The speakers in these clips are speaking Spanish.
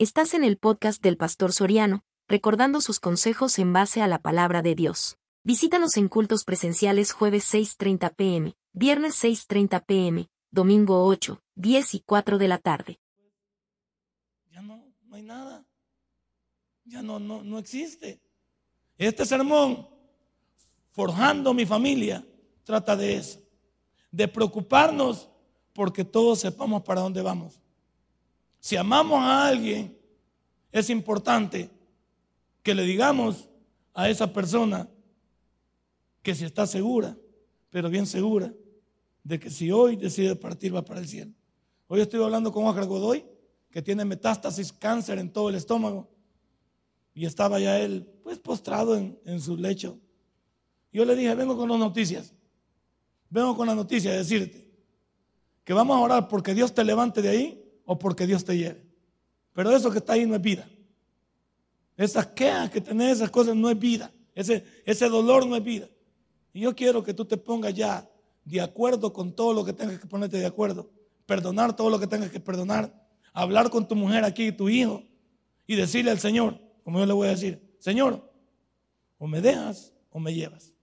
Estás en el podcast del Pastor Soriano, recordando sus consejos en base a la palabra de Dios. Visítanos en cultos presenciales jueves 6.30 pm, viernes 6.30 pm, domingo 8, 10 y 4 de la tarde. Ya no, no hay nada. Ya no, no, no existe. Este sermón, forjando mi familia, trata de eso. De preocuparnos porque todos sepamos para dónde vamos. Si amamos a alguien, es importante que le digamos a esa persona que si está segura, pero bien segura, de que si hoy decide partir va para el cielo. Hoy estoy hablando con Oscar Godoy, que tiene metástasis, cáncer en todo el estómago, y estaba ya él, pues, postrado en, su lecho. Yo le dije, vengo con las noticias, vengo con la noticia de decirte que vamos a orar porque Dios te levante de ahí o porque Dios te lleve. Pero eso que está ahí no es vida. Esas quejas que tenés, esas cosas no es vida. Ese, ese dolor no es vida. Y yo quiero que tú te pongas ya de acuerdo con todo lo que tengas que ponerte de acuerdo. Perdonar todo lo que tengas que perdonar. Hablar con tu mujer aquí, tu hijo. Y decirle al Señor, como yo le voy a decir, Señor, o me dejas o me llevas.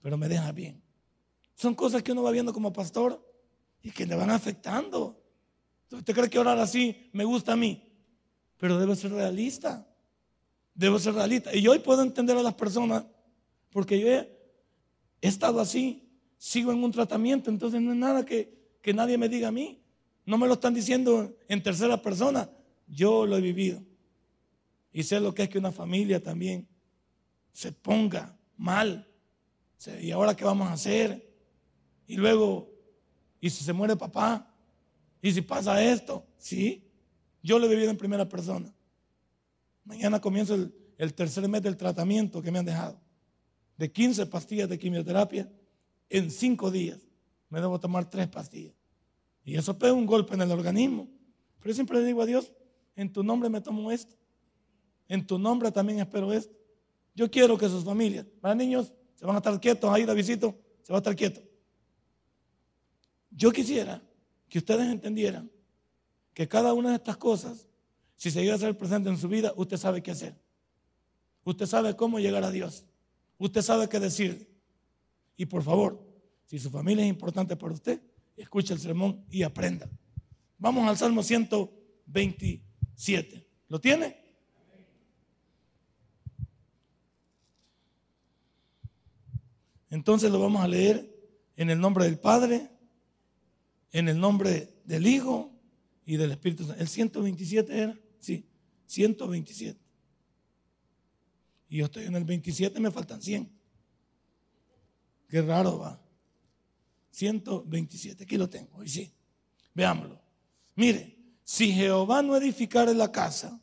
Pero me dejas bien. Son cosas que uno va viendo como pastor y que le van afectando. ¿Usted cree que orar así me gusta a mí? Pero debo ser realista. Debo ser realista. Y hoy puedo entender a las personas porque yo he, estado así, sigo en un tratamiento, entonces no es nada que, que nadie me diga a mí. No me lo están diciendo en tercera persona. Yo lo he vivido. Y sé lo que es que una familia también se ponga mal. ¿Y ahora qué vamos a hacer? Y luego, ¿y si se muere papá? ¿Y si pasa esto? Sí, yo lo he vivido en primera persona. Mañana comienzo el, tercer mes del tratamiento que me han dejado. De 15 pastillas de quimioterapia, en 5 días me debo tomar 3 pastillas. Y eso pega un golpe en el organismo. Pero yo siempre le digo a Dios, en tu nombre me tomo esto. En tu nombre también espero esto. Yo quiero que sus familias, para niños, se van a estar quietos ahí, Davidito, se va a estar quieto. Yo quisiera que ustedes entendieran que cada una de estas cosas, si se llega a ser presente en su vida, usted sabe qué hacer. Usted sabe cómo llegar a Dios. Usted sabe qué decir. Y por favor, si su familia es importante para usted, escuche el sermón y aprenda. Vamos al Salmo 127. ¿Lo tiene? Entonces lo vamos a leer en el nombre del Padre, en el nombre del Hijo y del Espíritu Santo. ¿El 127 era? Sí, 127. Y yo estoy en el 27, me faltan 100. Qué raro va. 127, aquí lo tengo, y sí. Veámoslo. Mire, si Jehová no edificare la casa,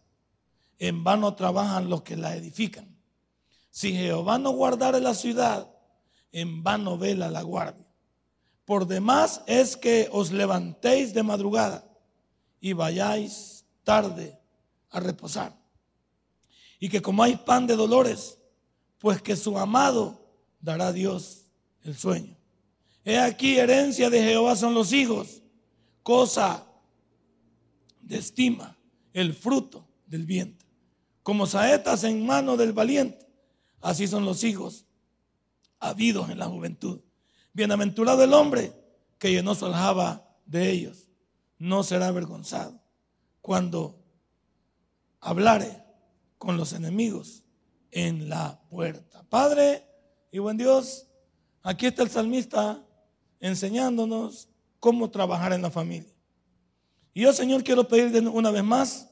en vano trabajan los que la edifican. Si Jehová no guardare la ciudad, en vano vela la guardia. Por demás es que os levantéis de madrugada y vayáis tarde a reposar. Y que comáis pan de dolores, pues que su amado dará a Dios el sueño. He aquí, herencia de Jehová son los hijos, cosa de estima, el fruto del viento. Como saetas en mano del valiente, así son los hijos habidos en la juventud. Bienaventurado el hombre que llenó su aljaba de ellos. No será avergonzado cuando hablare con los enemigos en la puerta. Padre y buen Dios, aquí está el salmista enseñándonos cómo trabajar en la familia. Y yo, Señor, quiero pedir una vez más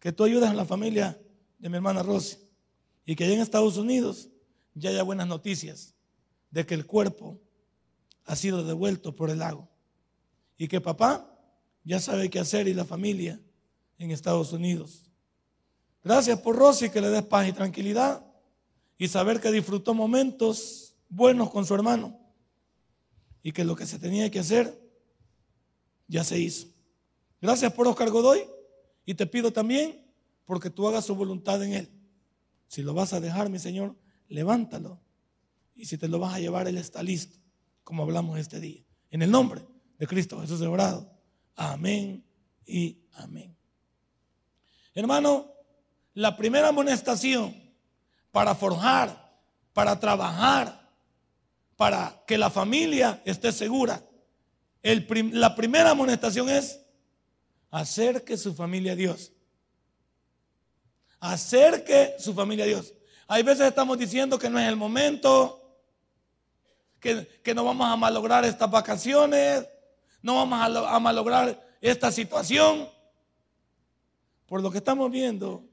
que tú ayudes a la familia de mi hermana Rosy y que allá en Estados Unidos ya haya buenas noticias de que el cuerpo ha sido devuelto por el lago y que papá ya sabe qué hacer y la familia en Estados Unidos. Gracias por Rosy que le des paz y tranquilidad y saber que disfrutó momentos buenos con su hermano y que lo que se tenía que hacer ya se hizo. Gracias por Oscar Godoy y te pido también porque tú hagas su voluntad en él. Si lo vas a dejar, mi Señor, levántalo. Y si te lo vas a llevar, Él está listo, como hablamos este día. En el nombre de Cristo Jesús he. Amén y amén. Hermano, la primera amonestación para forjar, para trabajar, para que la familia esté segura, la primera amonestación es acerque su familia a Dios. Acerque su familia a Dios. Hay veces estamos diciendo que no es el momento, que, no vamos a malograr estas vacaciones, no vamos a malograr esta situación. Por lo que estamos viendo,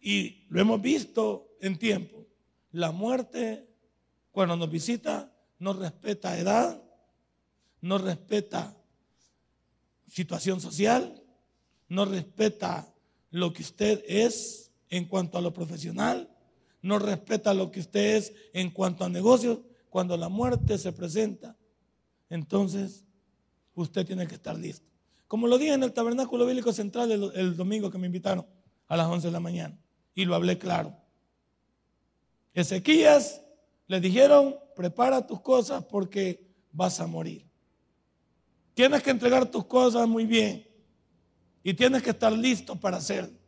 y lo hemos visto en tiempo, la muerte cuando nos visita no respeta edad, no respeta situación social, no respeta lo que usted es en cuanto a lo profesional, no respeta lo que usted es en cuanto a negocios. Cuando la muerte se presenta, entonces usted tiene que estar listo. Como lo dije en el Tabernáculo Bíblico Central el, domingo que me invitaron a las 11 de la mañana, y lo hablé claro. Ezequías le dijeron, prepara tus cosas porque vas a morir. Tienes que entregar tus cosas muy bien y tienes que estar listo para hacerlo.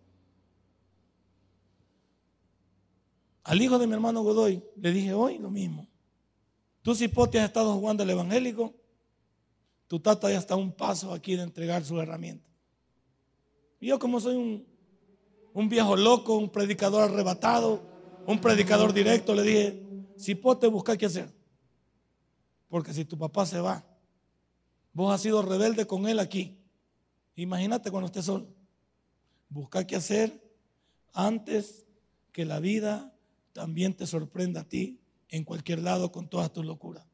Al hijo de mi hermano Godoy le dije hoy lo mismo. Tú, Cipote, has estado jugando el evangélico. Tu tata ya está un paso aquí de entregar su herramienta. Y yo, como soy un, un viejo loco, un predicador arrebatado, un predicador directo, le dije: Cipote, busca qué hacer. Porque si tu papá se va, Vos has sido rebelde con Él aquí. Imagínate cuando estés solo. Busca qué hacer antes que la vida también te sorprenda a ti en cualquier lado con todas tus locuras.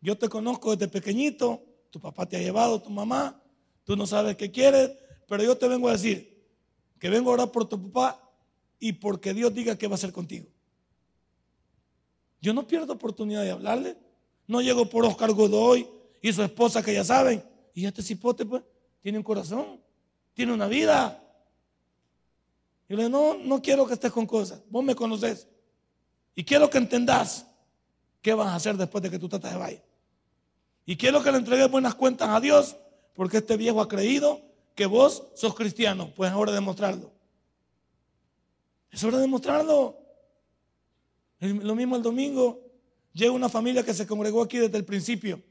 Yo te conozco desde pequeñito, tu papá te ha llevado, tu mamá, tú no sabes qué quieres, pero yo te vengo a decir que vengo a orar por tu papá y porque Dios diga qué va a hacer contigo. Yo no pierdo oportunidad de hablarle. No llego por Oscar Godoy y su esposa que ya saben. Y este cipote, pues, tiene un corazón, tiene una vida. Y le digo, no, no quiero que estés con cosas. Vos me conoces. Y quiero que entendás qué vas a hacer después de que tu tata se vaya. Y quiero que le entregues buenas cuentas a Dios, porque este viejo ha creído que vos sos cristiano. Pues es hora de mostrarlo. Es hora de mostrarlo. Lo mismo el domingo. Llega una familia que se congregó aquí desde el principio.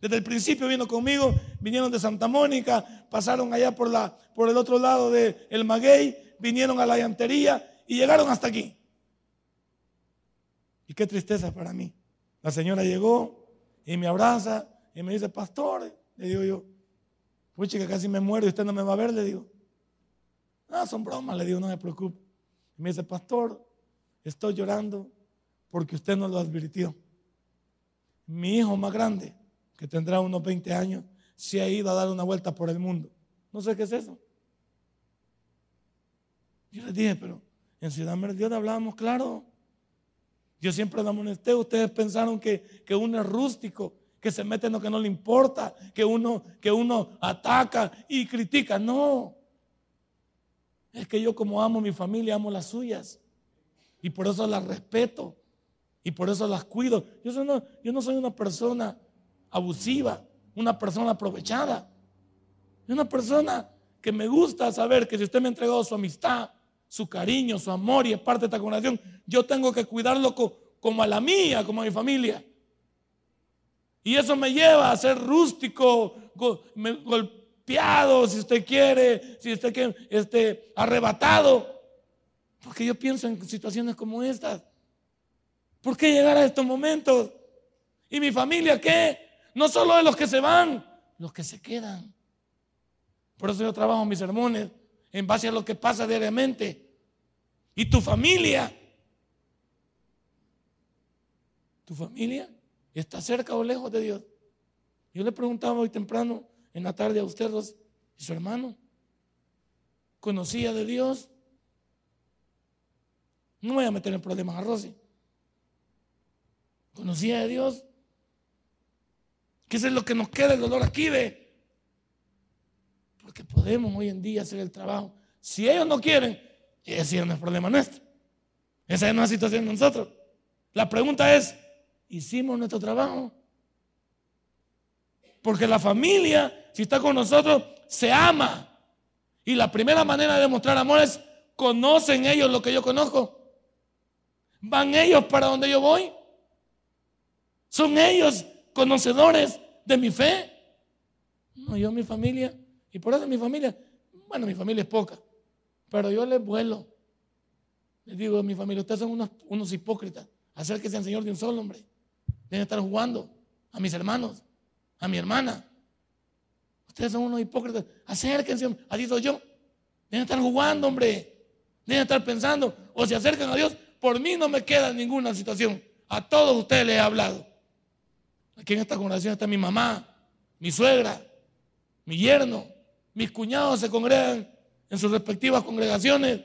Desde el principio vino conmigo, vinieron de Santa Mónica, pasaron allá por, la, por el otro lado del el Maguey, vinieron a la llantería y llegaron hasta aquí. Y qué tristeza para mí. La señora llegó y me abraza y me dice, pastor, le digo yo, pues que casi me muero y usted no me va a ver, le digo. Ah, son bromas, le digo, no me preocupe. Y me dice, pastor, estoy llorando porque usted no lo advirtió. Mi hijo más grande que tendrá unos 20 años, se ha ido a dar una vuelta por el mundo. No sé qué es eso. Yo les dije, pero en Ciudad Dios hablábamos claro. Yo siempre la amonesté. Ustedes pensaron que, que uno es rústico, que se mete en lo que no le importa, que uno, que uno ataca y critica. No. Es que yo como amo mi familia, amo las suyas. Y por eso las respeto. Y por eso las cuido. Yo, yo no soy una persona abusiva, una persona aprovechada. Una persona que me gusta saber que si usted me ha entregado su amistad, su cariño, su amor y es parte de esta congregación, yo tengo que cuidarlo como a la mía, como a mi familia. Y eso me lleva a ser rústico, golpeado, si usted quiere, si usted quiere, este, arrebatado. Porque yo pienso en situaciones como estas. ¿Por qué llegar a estos momentos? ¿Y mi familia qué? No solo de los que se van, los que se quedan. Por eso yo trabajo mis sermones en base a lo que pasa diariamente. Y tu familia, tu familia está cerca o lejos de Dios. Yo le preguntaba hoy temprano, en la tarde a usted, y su hermano, ¿conocía de Dios? No voy a meter en problemas a Rosy. ¿Conocía de Dios? Eso es lo que nos queda el dolor aquí, ve. Porque podemos hoy en día hacer el trabajo. Si ellos no quieren, ese no es problema nuestro. Esa es una situación de nosotros. La pregunta es, ¿hicimos nuestro trabajo? Porque la familia, si está con nosotros, se ama. Y la primera manera de demostrar amor es, ¿conocen ellos lo que yo conozco? ¿Van ellos para donde yo voy? ¿Son ellos conocedores de mi fe? No, yo mi familia, y por eso mi familia, bueno, mi familia es poca, pero yo les vuelo. Les digo a mi familia, ustedes son unos, unos hipócritas, acérquense al Señor de un solo hombre. Deben estar jugando a mis hermanos, a mi hermana. Ustedes son unos hipócritas, acérquense, así soy yo. Deben estar jugando, hombre. Deben estar pensando, o se acercan a Dios, por mí no me queda ninguna situación. A todos ustedes les he hablado. Aquí en esta congregación está mi mamá, mi suegra, mi yerno, mis cuñados se congregan en sus respectivas congregaciones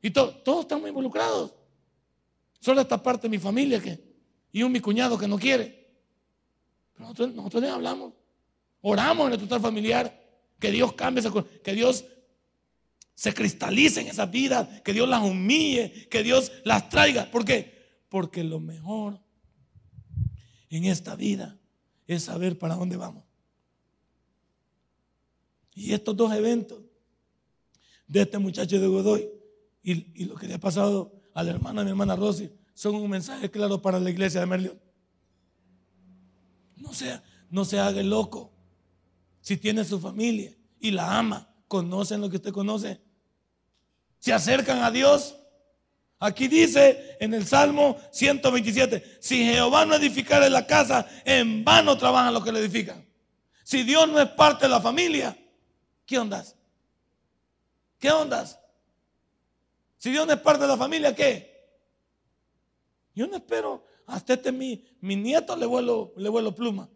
y todos estamos involucrados. Solo esta parte de mi familia que, y un mi cuñado que no quiere. Pero nosotros, nosotros hablamos. Oramos en el total familiar. Que Dios cambie, que Dios se cristalice en esas vidas, que Dios las humille, que Dios las traiga. ¿Por qué? Porque lo mejor en esta vida es saber para dónde vamos. Y estos dos eventos de este muchacho de Godoy y, lo que le ha pasado a la hermana de mi hermana Rosy son un mensaje claro para la iglesia de Merlión. No sea, no se haga el loco. Si tiene su familia y la ama, conocen lo que usted conoce, se acercan a Dios. Aquí dice en el Salmo 127, si Jehová no edificara la casa, en vano trabajan los que le edifican. Si Dios no es parte de la familia, ¿Qué ondas? ¿Qué ondas? Si Dios no es parte de la familia, ¿qué? Yo no espero hasta este mi, mi nieto le vuelo, le vuelo pluma.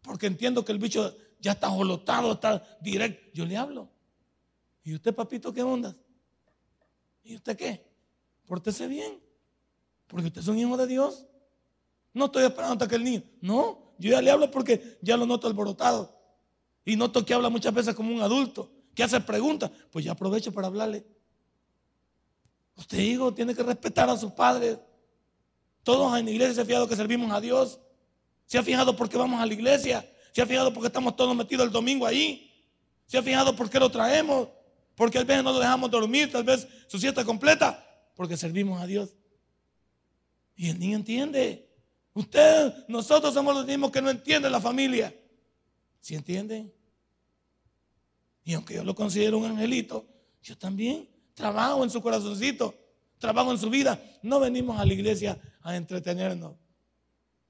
Porque entiendo que el bicho ya está jolotado, está directo. Yo le hablo. ¿Y usted, papito, qué ondas? ¿Y usted qué? Pórtese bien. Porque usted es un hijo de Dios. No estoy esperando hasta que el niño. No, yo ya le hablo porque ya lo noto alborotado. Y noto que habla muchas veces como un adulto, que hace preguntas. Pues ya aprovecho para hablarle. Usted, hijo, tiene que respetar a sus padres. Todos en la iglesia se han fijado que servimos a Dios. Se ha fijado porque vamos a la iglesia. Se ha fijado porque estamos todos metidos el domingo ahí. Se ha fijado por qué lo traemos. Porque a veces no lo dejamos dormir, tal vez su siesta completa. Porque servimos a Dios. Y el niño entiende. Usted, nosotros somos los mismos que no entienden la familia. ¿Sí entienden? Y aunque yo lo considero un angelito, yo también trabajo en su corazoncito, trabajo en su vida. No venimos a la iglesia a entretenernos,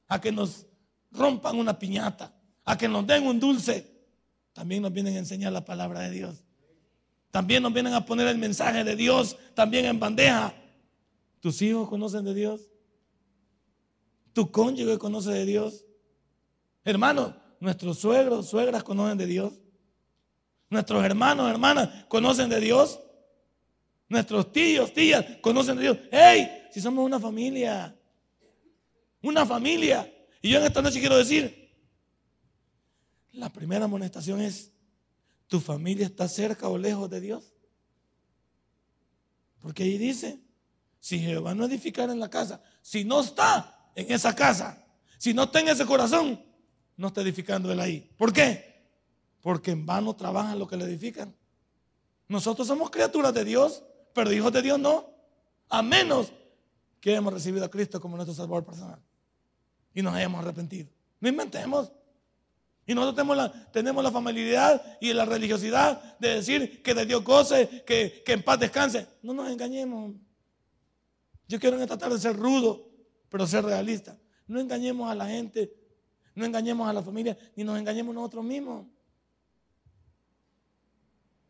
a que nos rompan una piñata, a que nos den un dulce. También nos vienen a enseñar la palabra de Dios. También nos vienen a poner el mensaje de Dios también en bandeja. ¿Tus hijos conocen de Dios? ¿Tu cónyuge conoce de Dios? Hermano, nuestros suegros, suegras conocen de Dios. Nuestros hermanos, hermanas, conocen de Dios. Nuestros tíos, tías, conocen de Dios. ¡Hey! Si somos una familia. Una familia. Y yo en esta noche quiero decir, la primera amonestación es, ¿tu familia está cerca o lejos de Dios? Porque ahí dice, si Jehová no edificar en la casa, si no está en esa casa, si no está en ese corazón, no está edificando él ahí. ¿Por qué? Porque en vano trabajan los que le edifican. Nosotros somos criaturas de Dios, pero hijos de Dios no, a menos que hemos recibido a Cristo como nuestro Salvador personal y nos hayamos arrepentido. No inventemos. Y nosotros tenemos la, tenemos la familiaridad y la religiosidad de decir que de Dios goce, que, que en paz descanse. No nos engañemos. Yo quiero en esta tarde ser rudo, pero ser realista. No engañemos a la gente, no engañemos a la familia, ni nos engañemos nosotros mismos.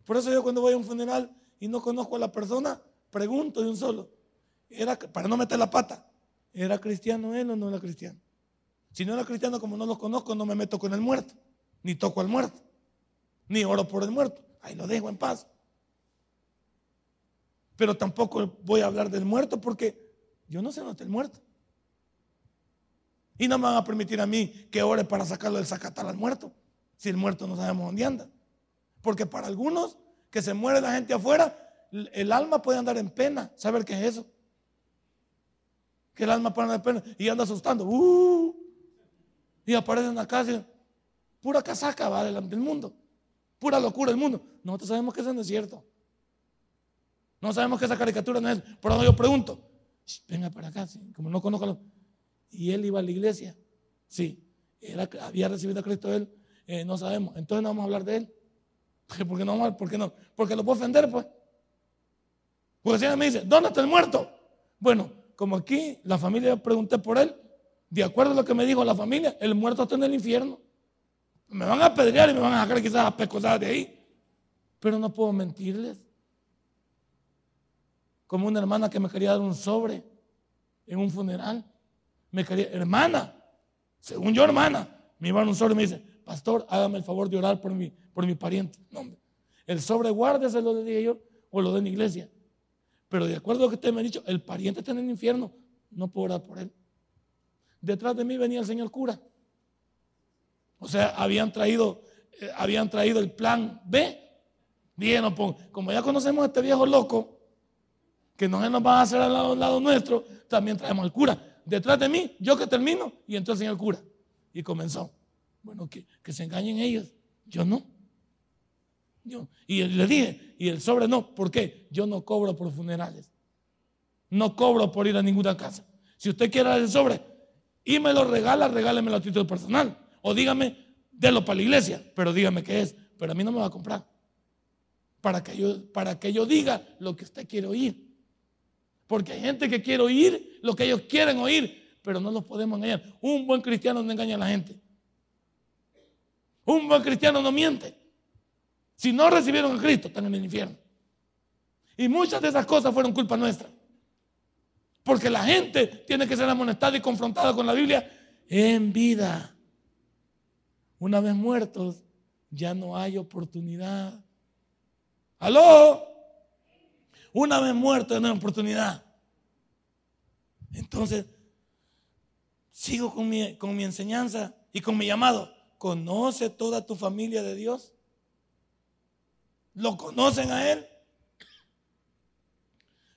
Por eso yo cuando voy a un funeral y no conozco a la persona, pregunto de un solo. Era, para no meter la pata, ¿era cristiano él o no era cristiano? Si no era cristiano, como no lo conozco, no me meto con el muerto, ni toco al muerto, ni oro por el muerto. Ahí lo dejo en paz. Pero tampoco voy a hablar del muerto porque yo no sé dónde está el muerto. Y no me van a permitir a mí que ore para sacarlo del zacatal al muerto, si el muerto no sabemos dónde anda. Porque para algunos que se muere la gente afuera, el alma puede andar en pena. ¿Saber qué es eso? Que el alma puede andar en pena y anda asustando. Uh, y aparece en la casa, pura casaca va del, del mundo. Pura locura del mundo. Nosotros sabemos que eso no es cierto. No sabemos que esa caricatura no es. Por eso yo pregunto, venga para acá, como no conozco. Los... Y él iba a la iglesia. Sí, era, había recibido a Cristo él. Eh, no sabemos. Entonces no vamos a hablar de él. ¿Por qué no? ¿Por qué no? Porque lo puedo ofender, pues. Porque si me dice, ¿dónde está el muerto? Bueno, como aquí la familia pregunté por él, de acuerdo a lo que me dijo la familia, el muerto está en el infierno. Me van a apedrear y me van a sacar quizás a pescosar de ahí. Pero no puedo mentirles. Como una hermana que me quería dar un sobre en un funeral. Me quería, hermana, según yo, hermana, me iba a dar un sobre y me dice, pastor, hágame el favor de orar por mi, por mi pariente. No, el sobre guárdeselo, le dije yo, o lo de mi iglesia. Pero de acuerdo a lo que usted me ha dicho, el pariente está en el infierno, no puedo orar por él. Detrás de mí venía el señor cura. O sea, habían traído, eh, habían traído el plan B. Bien, como ya conocemos a este viejo loco, que no nos va a hacer al lado, nuestro, también traemos al cura. Detrás de mí, yo que termino, y entró el señor cura. Y comenzó. Bueno, que se engañen ellos. Yo no. Y le dije, y el sobre no. ¿Por qué? Yo no cobro por funerales. No cobro por ir a ninguna casa. Si usted quiere el sobre y me lo regala, regálemelo a título personal. O dígame, délo para la iglesia, pero dígame qué es. Pero a mí no me va a comprar. Para que yo, para que yo diga lo que usted quiere oír. Porque hay gente que quiere oír lo que ellos quieren oír, pero no los podemos engañar. Un buen cristiano no engaña a la gente. Un buen cristiano no miente. Si no recibieron a Cristo, están en el infierno. Y muchas de esas cosas fueron culpa nuestra. Porque la gente tiene que ser amonestada y confrontada con la Biblia en vida. Una vez muertos, ya no hay oportunidad. ¿Aló? Una vez muertos, no hay oportunidad. Entonces, sigo con mi, con mi enseñanza y con mi llamado. ¿Conoce toda tu familia de Dios? ¿Lo conocen a Él?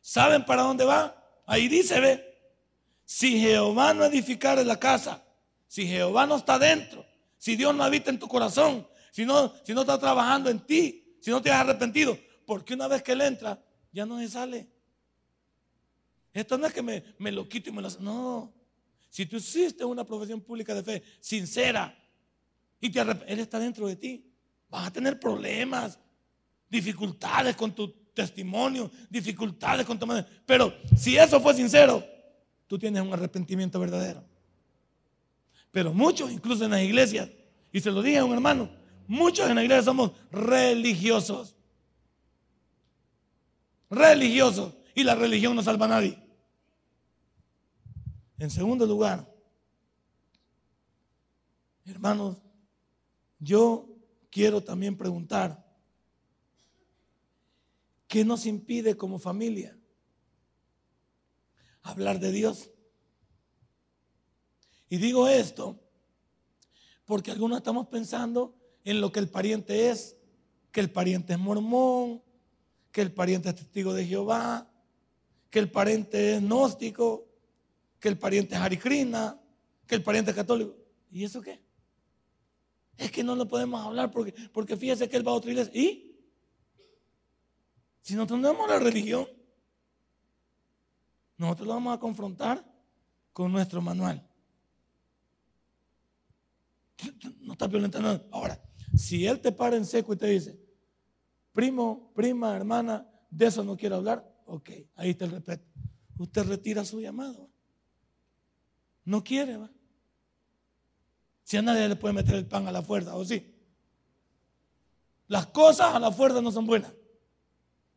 ¿Saben para dónde va? Ahí dice, ve, si Jehová no edificara la casa, si Jehová no está dentro, si Dios no habita en tu corazón, si no, si no está trabajando en ti, si no te has arrepentido, porque una vez que Él entra, ya no se sale. Esto no es que me, me lo quito y me lo... No. Si tú hiciste una profesión pública de fe sincera y te Él está dentro de ti, vas a tener problemas, dificultades con tu testimonio, dificultades con tu madre. Pero si eso fue sincero, tú tienes un arrepentimiento verdadero. Pero muchos, incluso en las iglesias, y se lo dije a un hermano, muchos en la iglesia somos religiosos. Religiosos. Y la religión no salva a nadie. En segundo lugar, hermanos, yo quiero también preguntar, ¿Qué nos impide como familia hablar de Dios? Y digo esto porque algunos estamos pensando en lo que el pariente es, que el pariente es mormón, que el pariente es testigo de Jehová, que el pariente es gnóstico, que el pariente es haricrina, que el pariente es católico. ¿Y eso qué? Es que no lo podemos hablar porque, porque fíjese que él va a otra iglesia. ¿Y? Si nosotros no la religión, nosotros lo vamos a confrontar con nuestro manual. No está violentando. Ahora, si él te para en seco y te dice, primo, prima, hermana, de eso no quiero hablar, ok, ahí te el respeto. Usted retira su llamado. No quiere, ¿va? Si a nadie le puede meter el pan a la fuerza, ¿o sí? Las cosas a la fuerza no son buenas.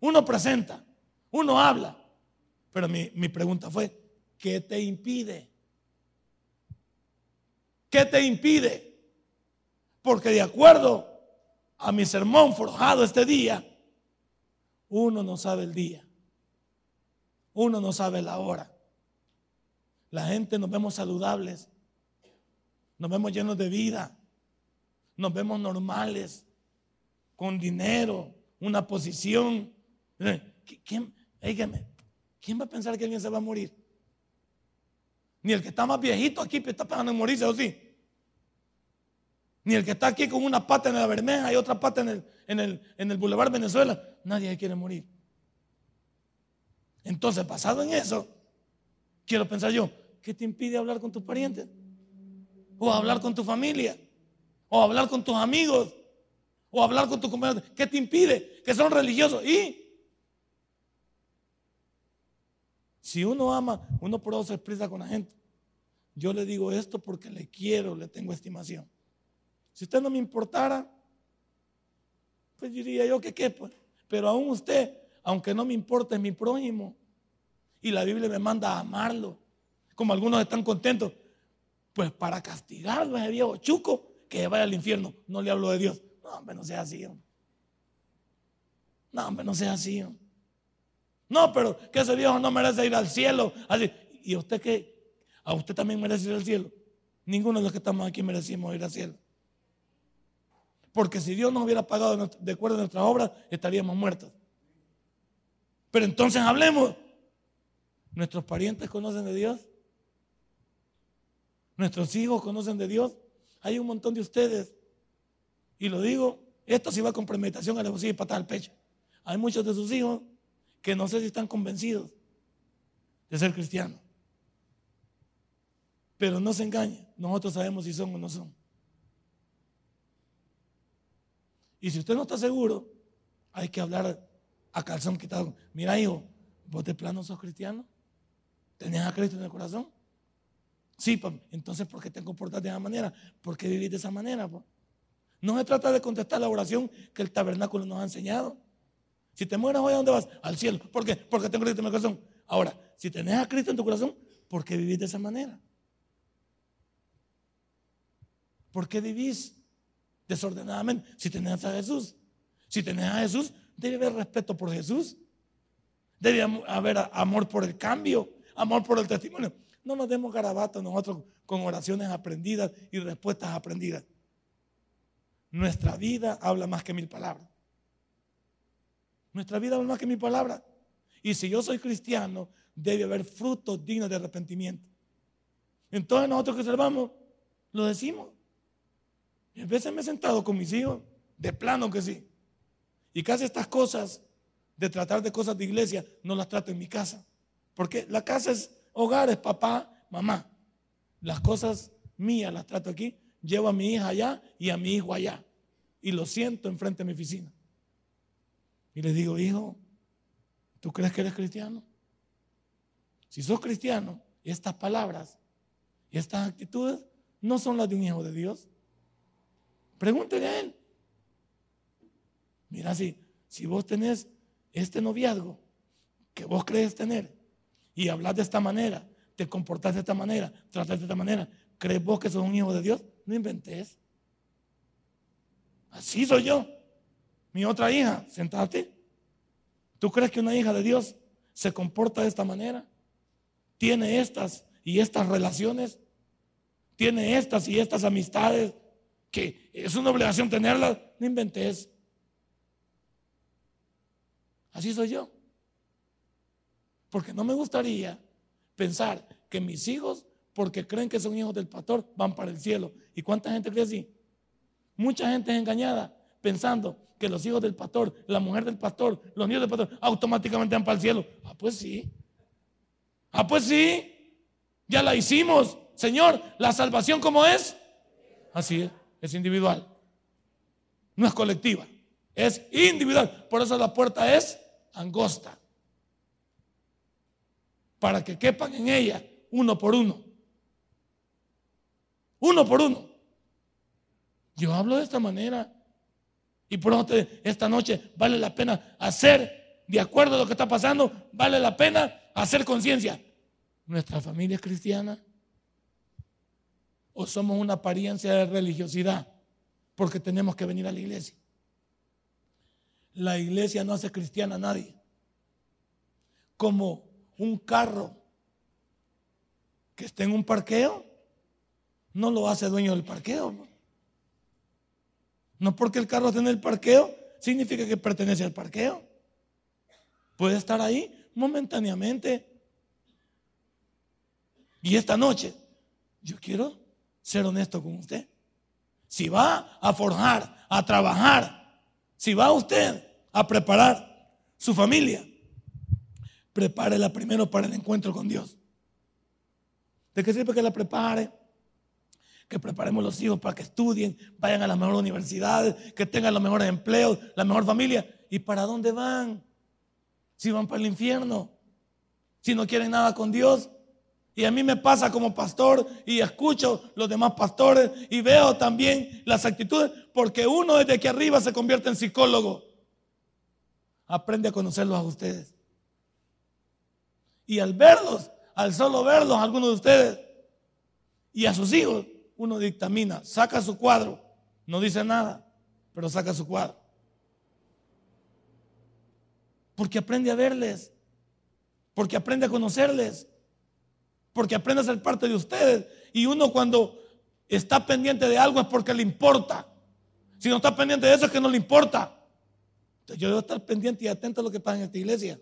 Uno presenta, uno habla. Pero mi, pregunta fue, ¿qué te impide? ¿Qué te impide? Porque de acuerdo a mi sermón forjado este día, uno no sabe el día. Uno no sabe la hora. La gente nos vemos saludables. Nos vemos llenos de vida. Nos vemos normales. Con dinero, una posición, ¿Quién, ¿quién va a pensar que alguien se va a morir? Ni el que está más viejito aquí está pensando en morirse, ¿o sí? Ni el que está aquí con una pata en la Bermeja y otra pata en el, en el, en el Boulevard Venezuela. Nadie quiere morir. Entonces, basado en eso, quiero pensar yo, ¿qué te impide hablar con tus parientes? O hablar con tu familia. O hablar con tus amigos. O hablar con tus compañeros. ¿Qué te impide? Que son religiosos. Y si uno ama, uno por eso se expresa con la gente. Yo le digo esto porque le quiero, le tengo estimación. Si usted no me importara, pues diría yo que qué, pues. Pero aún usted, aunque no me importe, es mi prójimo. Y la Biblia me manda a amarlo. Como algunos están contentos. Pues para castigarlo ese viejo chuco que vaya al infierno. No le hablo de Dios. No, hombre, no sea así. No, hombre, no sea así. No, pero que ese viejo no merece ir al cielo. Así. ¿Y usted qué? ¿A usted también merece ir al cielo? Ninguno de los que estamos aquí merecimos ir al cielo. Porque si Dios nos hubiera pagado de acuerdo a nuestras obras, estaríamos muertos. Pero entonces hablemos. ¿Nuestros parientes conocen de Dios? ¿Nuestros hijos conocen de Dios? Hay un montón de ustedes. Y lo digo, esto sí va con premeditación a la y patada al pecho. Hay muchos de sus hijos que no sé si están convencidos de ser cristianos. Pero no se engañen, nosotros sabemos si son o no son. Y si usted no está seguro, hay que hablar a calzón quitado. Mira, hijo, ¿vos de plano sos cristiano? ¿Tenés a Cristo en el corazón? Sí, entonces ¿por qué te comportas de esa manera? ¿Por qué vivís de esa manera? No se trata de contestar la oración que el tabernáculo nos ha enseñado. Si te mueres hoy, ¿a dónde vas? Al cielo. ¿Por qué? Porque tengo Cristo en mi corazón. Ahora, si tenés a Cristo en tu corazón, ¿por qué vivís de esa manera? ¿Por qué vivís desordenadamente? Si tenés a Jesús. Si tenés a Jesús, debe haber respeto por Jesús. Debe haber amor por el cambio, amor por el testimonio. No nos demos garabatos nosotros con oraciones aprendidas y respuestas aprendidas. Nuestra vida habla más que mil palabras. Nuestra vida habla más que mil palabras. Y si yo soy cristiano, debe haber frutos dignos de arrepentimiento. Entonces nosotros que salvamos, lo decimos. Y a veces me he sentado con mis hijos, de plano que sí. Y casi estas cosas, de tratar de cosas de iglesia, no las trato en mi casa. Porque la casa es hogar, es papá, mamá. Las cosas mías las trato aquí. Llevo a mi hija allá y a mi hijo allá. Y lo siento enfrente de mi oficina. Y le digo, hijo, ¿tú crees que eres cristiano? Si sos cristiano, estas palabras y estas actitudes no son las de un hijo de Dios. Pregúntele a él. Mira, si, si vos tenés este noviazgo que vos crees tener y hablas de esta manera, te comportas de esta manera, tratas de esta manera, ¿crees vos que sos un hijo de Dios? No inventes. Así soy yo. Mi otra hija, sentate. ¿Tú crees que una hija de Dios se comporta de esta manera? ¿Tiene estas y estas relaciones? ¿Tiene estas y estas amistades? que es una obligación tenerla, no inventes. Así soy yo. Porque no me gustaría pensar que mis hijos, porque creen que son hijos del pastor, van para el cielo. ¿Y cuánta gente cree así? Mucha gente es engañada pensando que los hijos del pastor, la mujer del pastor, los niños del pastor, automáticamente van para el cielo. Ah, pues sí. Ah, pues sí. Ya la hicimos. Señor, la salvación como es. Así es es individual. No es colectiva, es individual. Por eso la puerta es angosta. Para que quepan en ella uno por uno. Uno por uno. Yo hablo de esta manera. Y por eso esta noche vale la pena hacer, de acuerdo a lo que está pasando, vale la pena hacer conciencia. Nuestra familia es cristiana o somos una apariencia de religiosidad porque tenemos que venir a la iglesia. La iglesia no hace cristiana a nadie. Como un carro que esté en un parqueo, no lo hace dueño del parqueo. No porque el carro esté en el parqueo, significa que pertenece al parqueo. Puede estar ahí momentáneamente. Y esta noche, yo quiero ser honesto con usted. Si va a forjar, a trabajar, si va usted a preparar su familia, prepárela primero para el encuentro con Dios. ¿De qué sirve que la prepare? Que preparemos los hijos para que estudien, vayan a las mejores universidades, que tengan los mejores empleos, la mejor familia. ¿Y para dónde van? Si van para el infierno, si no quieren nada con Dios. Y a mí me pasa como pastor y escucho los demás pastores y veo también las actitudes, porque uno desde aquí arriba se convierte en psicólogo. Aprende a conocerlos a ustedes. Y al verlos, al solo verlos, algunos de ustedes, y a sus hijos, uno dictamina, saca su cuadro, no dice nada, pero saca su cuadro. Porque aprende a verles, porque aprende a conocerles, porque aprende a ser parte de ustedes. Y uno cuando está pendiente de algo es porque le importa. Si no está pendiente de eso es que no le importa. Entonces yo debo estar pendiente y atento a lo que pasa en esta iglesia.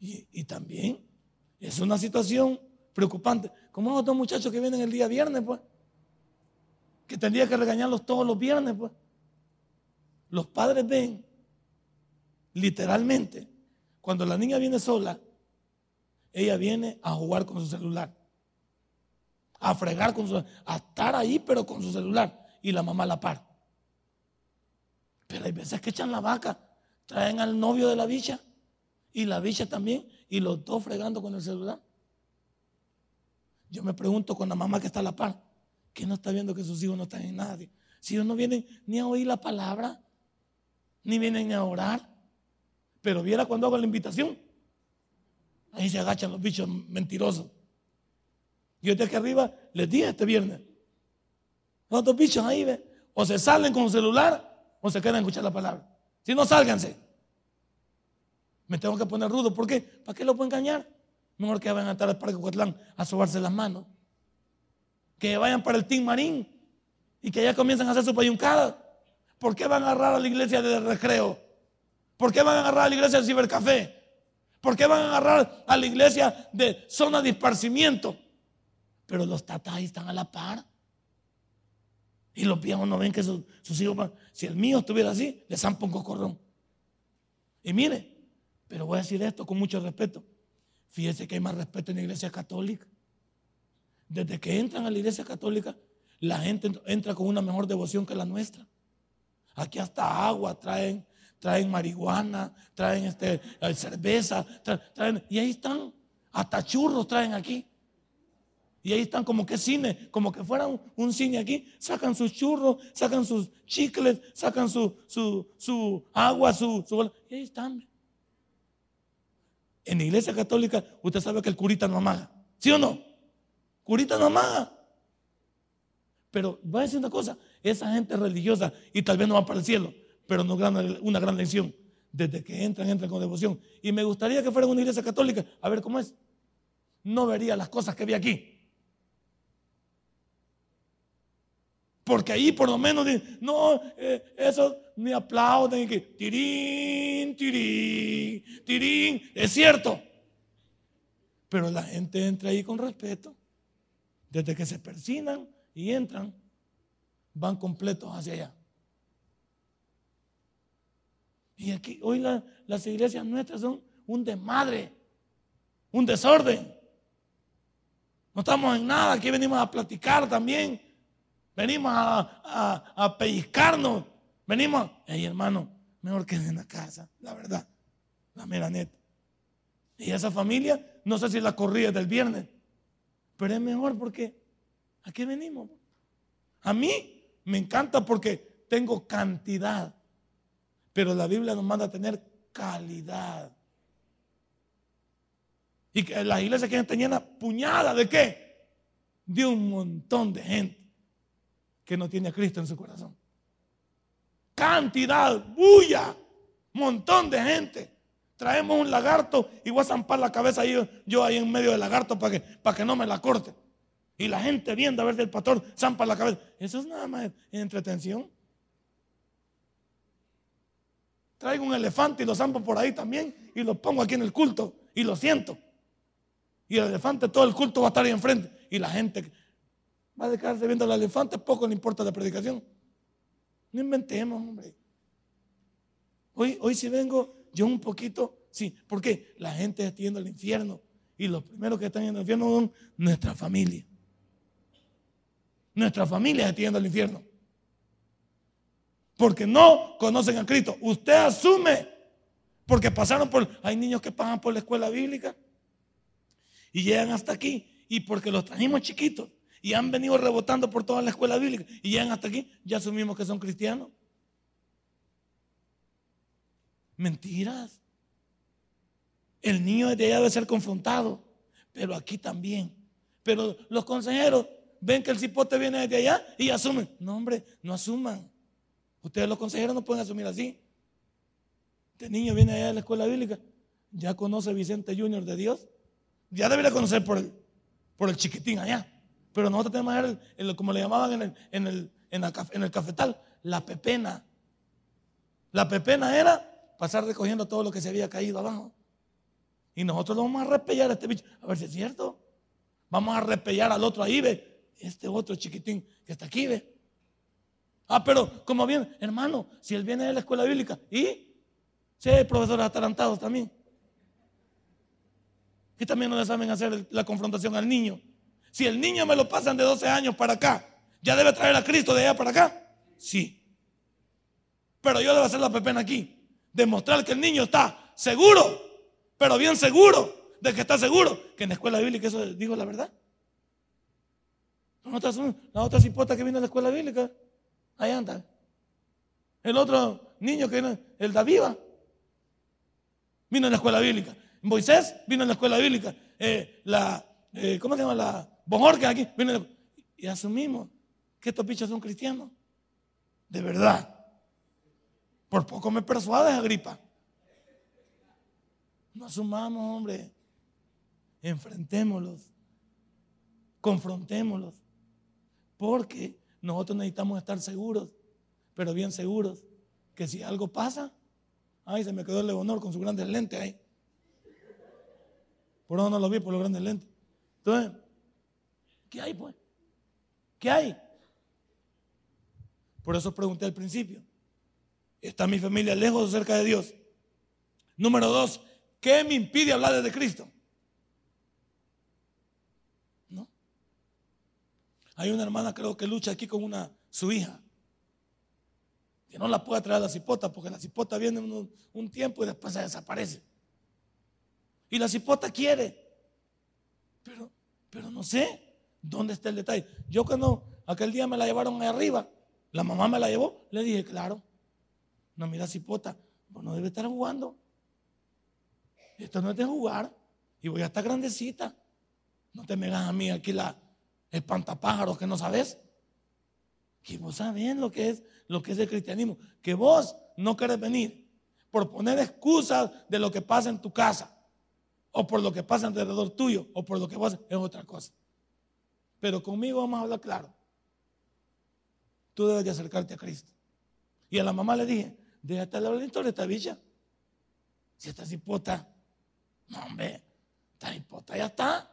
Y, también es una situación preocupante. Como los dos muchachos que vienen el día viernes, pues. Que tendría que regañarlos todos los viernes, pues. Los padres ven, literalmente, cuando la niña viene sola, ella viene a jugar con su celular. A fregar con su a estar ahí, pero con su celular. Y la mamá la para. Pero hay veces que echan la vaca, traen al novio de la bicha y la bicha también, y los dos fregando con el celular. Yo me pregunto con la mamá que está a la par, que no está viendo que sus hijos no están en nadie. Si ellos no vienen ni a oír la palabra, ni vienen a orar. Pero viera cuando hago la invitación. Ahí se agachan los bichos mentirosos. Yo de aquí arriba les dije este viernes. Los dos bichos ahí, ¿ve? o se salen con el celular o se quedan a escuchar la palabra. Si no, sálganse. Me tengo que poner rudo. ¿Por qué? ¿Para qué lo puedo engañar? Mejor que vayan a estar al Parque Coatlán a sobarse las manos. Que vayan para el Team Marín y que ya comiencen a hacer su payuncada. ¿Por qué van a agarrar a la iglesia de recreo? ¿Por qué van a agarrar a la iglesia de cibercafé? ¿Por qué van a agarrar a la iglesia de zona de esparcimiento? Pero los tatás están a la par. Y los viejos no ven que sus, hijos van. Si el mío estuviera así, le zampa un cocorrón. Y mire, pero voy a decir esto con mucho respeto. Fíjese que hay más respeto en la iglesia católica. Desde que entran a la iglesia católica, la gente entra con una mejor devoción que la nuestra. Aquí hasta agua traen, traen marihuana, traen este, eh, cerveza, traen, y ahí están, hasta churros traen aquí. Y ahí están como que cine, como que fuera un, cine aquí. Sacan sus churros, sacan sus chicles, sacan su, su, su agua, su, su... Y ahí están. En la iglesia católica, usted sabe que el curita no amaga. ¿Sí o no? Curita no amaga. Pero voy a decir una cosa, esa gente religiosa y tal vez no va para el cielo, pero no una gran lección. Desde que entran, entran con devoción. Y me gustaría que fuera una iglesia católica, a ver cómo es. No vería las cosas que vi aquí. Porque ahí por lo menos no, eh, eso ni aplauden, que tirín, tirín, tirín, es cierto. Pero la gente entra ahí con respeto. Desde que se persinan y entran, van completos hacia allá. Y aquí, hoy las iglesias nuestras son un desmadre, un desorden. No estamos en nada, aquí venimos a platicar también. Venimos a, a, pellizcarnos. Venimos. Hey, hermano, mejor que en la casa, la verdad. La mera neta. Y esa familia, no sé si la corría del viernes, pero es mejor porque aquí venimos. A mí me encanta porque tengo cantidad, pero la Biblia nos manda a tener calidad. Y que las iglesias quieren tener una puñada de qué? De un montón de gente que no tiene a Cristo en su corazón. Cantidad, bulla, montón de gente. Traemos un lagarto y voy a zampar la cabeza ahí, yo ahí en medio del lagarto para que, para que no me la corte. Y la gente viendo a ver si el pastor zampa la cabeza. Eso es nada más entretención. Traigo un elefante y lo zampo por ahí también y lo pongo aquí en el culto y lo siento. Y el elefante todo el culto va a estar ahí enfrente. Y la gente Va a dejarse viendo al elefante, poco le importa la predicación. No inventemos, hombre. Hoy, hoy si vengo yo un poquito, sí, porque la gente está yendo al infierno y los primeros que están yendo al infierno son nuestra familia. Nuestra familia está yendo al infierno. Porque no conocen a Cristo. Usted asume, porque pasaron por, hay niños que pasan por la escuela bíblica y llegan hasta aquí. Y porque los trajimos chiquitos y han venido rebotando por toda la escuela bíblica y llegan hasta aquí, ya asumimos que son cristianos. Mentiras. El niño desde allá debe ser confrontado, pero aquí también. Pero los consejeros ven que el cipote viene desde allá y asumen. No, hombre, no asuman. Ustedes los consejeros no pueden asumir así. Este niño viene allá de la escuela bíblica, ya conoce Vicente Junior de Dios, ya debería conocer por el, por el chiquitín allá. Pero nosotros tenemos el, como le llamaban en el, en, el, en el cafetal, la pepena. La pepena era pasar recogiendo todo lo que se había caído abajo. Y nosotros vamos a repellar a este bicho. A ver si es cierto. Vamos a repellar al otro ahí, ve. Este otro chiquitín que está aquí, ve. Ah, pero como bien, hermano, si él viene de la escuela bíblica y si hay profesores atarantados también. Que también no le saben hacer la confrontación al niño. Si el niño me lo pasan de 12 años para acá, ¿ya debe traer a Cristo de allá para acá? Sí. Pero yo debo hacer la pepena aquí demostrar que el niño está seguro, pero bien seguro de que está seguro, que en la escuela bíblica eso digo la verdad. La otra, la otra cipota que viene a la escuela bíblica, ahí anda. El otro niño que viene, el Daviva, vino a la escuela bíblica. Moisés vino a la escuela bíblica. Eh, la, eh, ¿Cómo se llama? La Aquí. Vino y asumimos que estos bichos son cristianos. De verdad. Por poco me persuades, Agripa. No asumamos, hombre. Enfrentémoslos. Confrontémoslos. Porque nosotros necesitamos estar seguros, pero bien seguros, que si algo pasa, ay, se me quedó el Leonor con sus grandes lentes ahí. Por eso no lo vi por los grandes lentes. Entonces, ¿qué hay pues? ¿Qué hay? Por eso pregunté al principio. ¿Está mi familia lejos o cerca de Dios? Número dos, ¿qué me impide hablar de Cristo? ¿No? Hay una hermana creo que lucha aquí con una su hija. Que no la puede traer a la cipota porque la cipota viene un, un tiempo y después se desaparece. Y la cipota quiere. Pero, pero no sé dónde está el detalle. Yo cuando aquel día me la llevaron ahí arriba, la mamá me la llevó, le dije, claro, no, mira, cipota, vos no debe estar jugando. Esto no es de jugar. Y voy a estar grandecita. No te me a mí aquí la espantapájaros que no sabes. Que vos sabés lo que es lo que es el cristianismo. Que vos no querés venir por poner excusas de lo que pasa en tu casa. O por lo que pasa alrededor tuyo. O por lo que vos es otra cosa. Pero conmigo vamos a hablar claro. Tú debes de acercarte a Cristo. Y a la mamá le dije, déjate la historia de esta villa. Si esta cipota, no hombre, esta cipota ya está.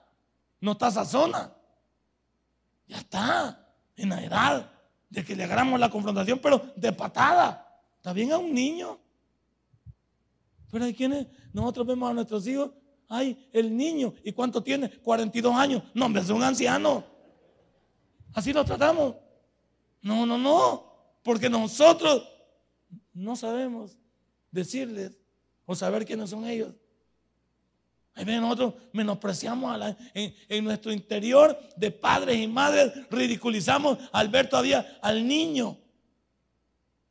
No está sazona. Ya está. En la edad de que le agarramos la confrontación, pero de patada. Está bien a un niño. Pero hay quienes, nosotros vemos a nuestros hijos, ay, el niño, ¿y cuánto tiene? 42 años. No, hombre, es un anciano. Así lo tratamos. No, no, no. Porque nosotros no sabemos decirles o saber quiénes son ellos. Ahí ven, nosotros menospreciamos en, nuestro interior de padres y madres, ridiculizamos al ver todavía al niño,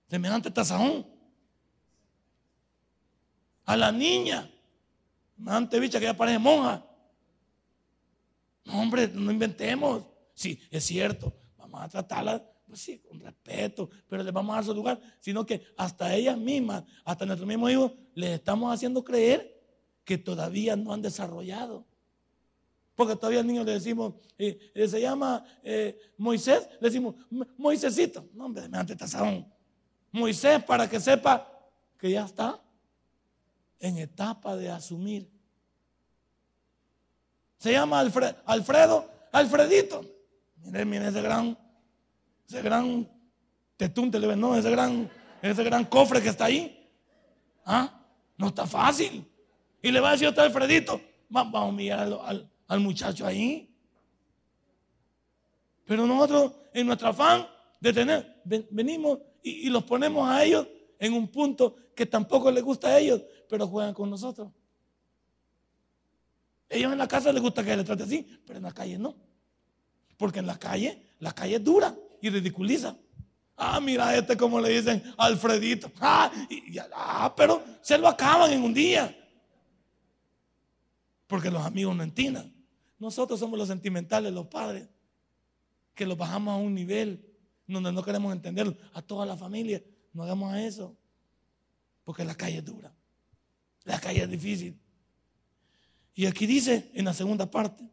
semejante tazajón, a la niña, semejante bicha que ya parece monja. No, hombre, no inventemos. Sí, es cierto, vamos a tratarla pues sí, con respeto, pero les vamos a dar su lugar, sino que hasta ellas mismas, hasta nuestros mismos hijos, les estamos haciendo creer que todavía no han desarrollado. Porque todavía al niño le decimos, eh, eh, se llama eh, Moisés, le decimos, Moisésito, no hombre, me ante Moisés para que sepa que ya está en etapa de asumir. Se llama Alfredo, Alfredito. Mire, mire ese gran, ese gran tetún, no, ese gran, ese gran cofre que está ahí. ¿Ah? No está fácil. Y le va a decir a Alfredito, vamos a mirar al, al muchacho ahí. Pero nosotros, en nuestro afán de tener, venimos y, los ponemos a ellos en un punto que tampoco les gusta a ellos, pero juegan con nosotros. Ellos en la casa les gusta que les trate así, pero en la calle no. Porque en la calle, la calle es dura y ridiculiza. Ah, mira este como le dicen Alfredito. Ah, ah, pero se lo acaban en un día. Porque los amigos no entiendan. Nosotros somos los sentimentales, los padres, que los bajamos a un nivel donde no queremos entenderlo. A toda la familia, no hagamos eso. Porque la calle es dura. La calle es difícil. Y aquí dice en la segunda parte,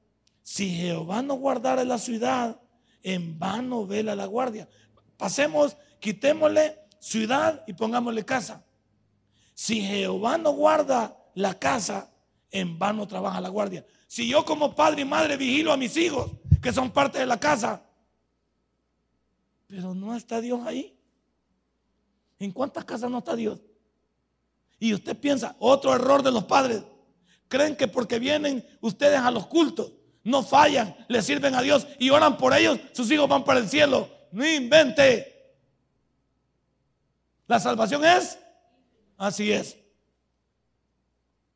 si Jehová no guardara la ciudad, en vano vela la guardia. Pasemos, quitémosle ciudad y pongámosle casa. Si Jehová no guarda la casa, en vano trabaja la guardia. Si yo como padre y madre vigilo a mis hijos, que son parte de la casa, pero no está Dios ahí. ¿En cuántas casas no está Dios? Y usted piensa, otro error de los padres, creen que porque vienen ustedes a los cultos, no fallan, le sirven a Dios y oran por ellos, sus hijos van para el cielo. No invente. La salvación es, así es.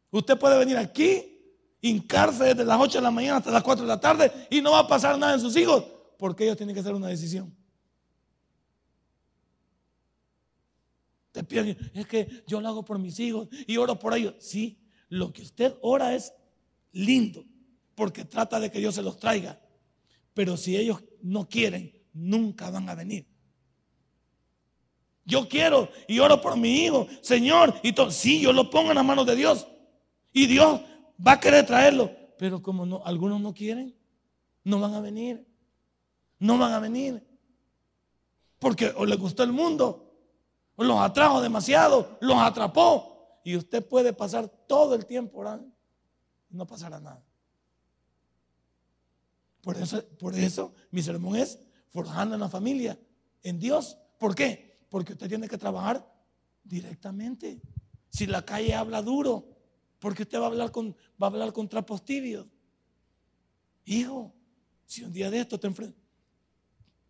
Usted puede venir aquí, hincarse desde las 8 de la mañana hasta las 4 de la tarde y no va a pasar nada en sus hijos, porque ellos tienen que hacer una decisión. Te piden, es que yo lo hago por mis hijos y oro por ellos. Sí, lo que usted ora es lindo, porque trata de que Dios se los traiga. Pero si ellos no quieren, nunca van a venir. Yo quiero y oro por mi hijo, Señor. Y sí, yo lo pongo en las manos de Dios. Y Dios va a querer traerlo. Pero como no, algunos no quieren, no van a venir. No van a venir. Porque o les gustó el mundo los atrajo demasiado, los atrapó. Y usted puede pasar todo el tiempo orando no pasará nada. Por eso, mi sermón es forjando en la familia, en Dios. ¿Por qué? Porque usted tiene que trabajar directamente. Si la calle habla duro, porque usted va a hablar con, va a hablar trapos tibios. Hijo, si un día de esto te,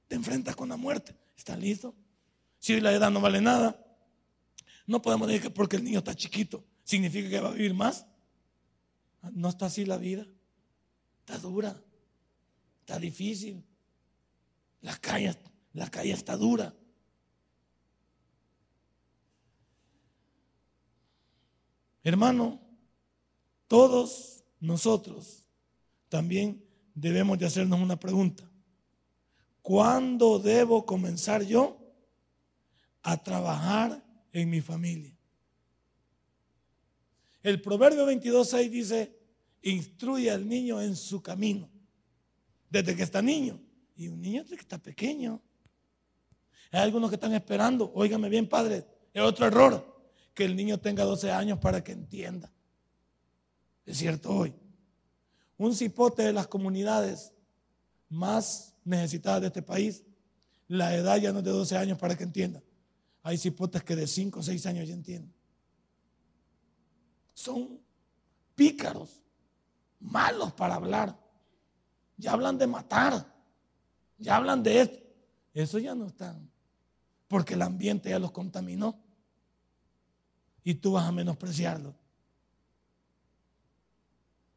te enfrentas con la muerte, ¿estás listo? Si la edad no vale nada, no podemos decir que porque el niño está chiquito significa que va a vivir más. No está así la vida. Está dura. Está difícil. La calle, la calle está dura. Hermano, todos nosotros también debemos de hacernos una pregunta. ¿Cuándo debo comenzar yo a trabajar en mi familia. El Proverbio 22.6 dice, instruye al niño en su camino, desde que está niño. Y un niño desde que está pequeño. Hay algunos que están esperando, óigame bien padre, es otro error, que el niño tenga 12 años para que entienda. Es cierto hoy. Un cipote de las comunidades más necesitadas de este país, la edad ya no es de 12 años para que entienda. Hay cipotes que de 5 o 6 años ya entienden. Son pícaros, malos para hablar. Ya hablan de matar. Ya hablan de esto. Eso ya no están. Porque el ambiente ya los contaminó. Y tú vas a menospreciarlo.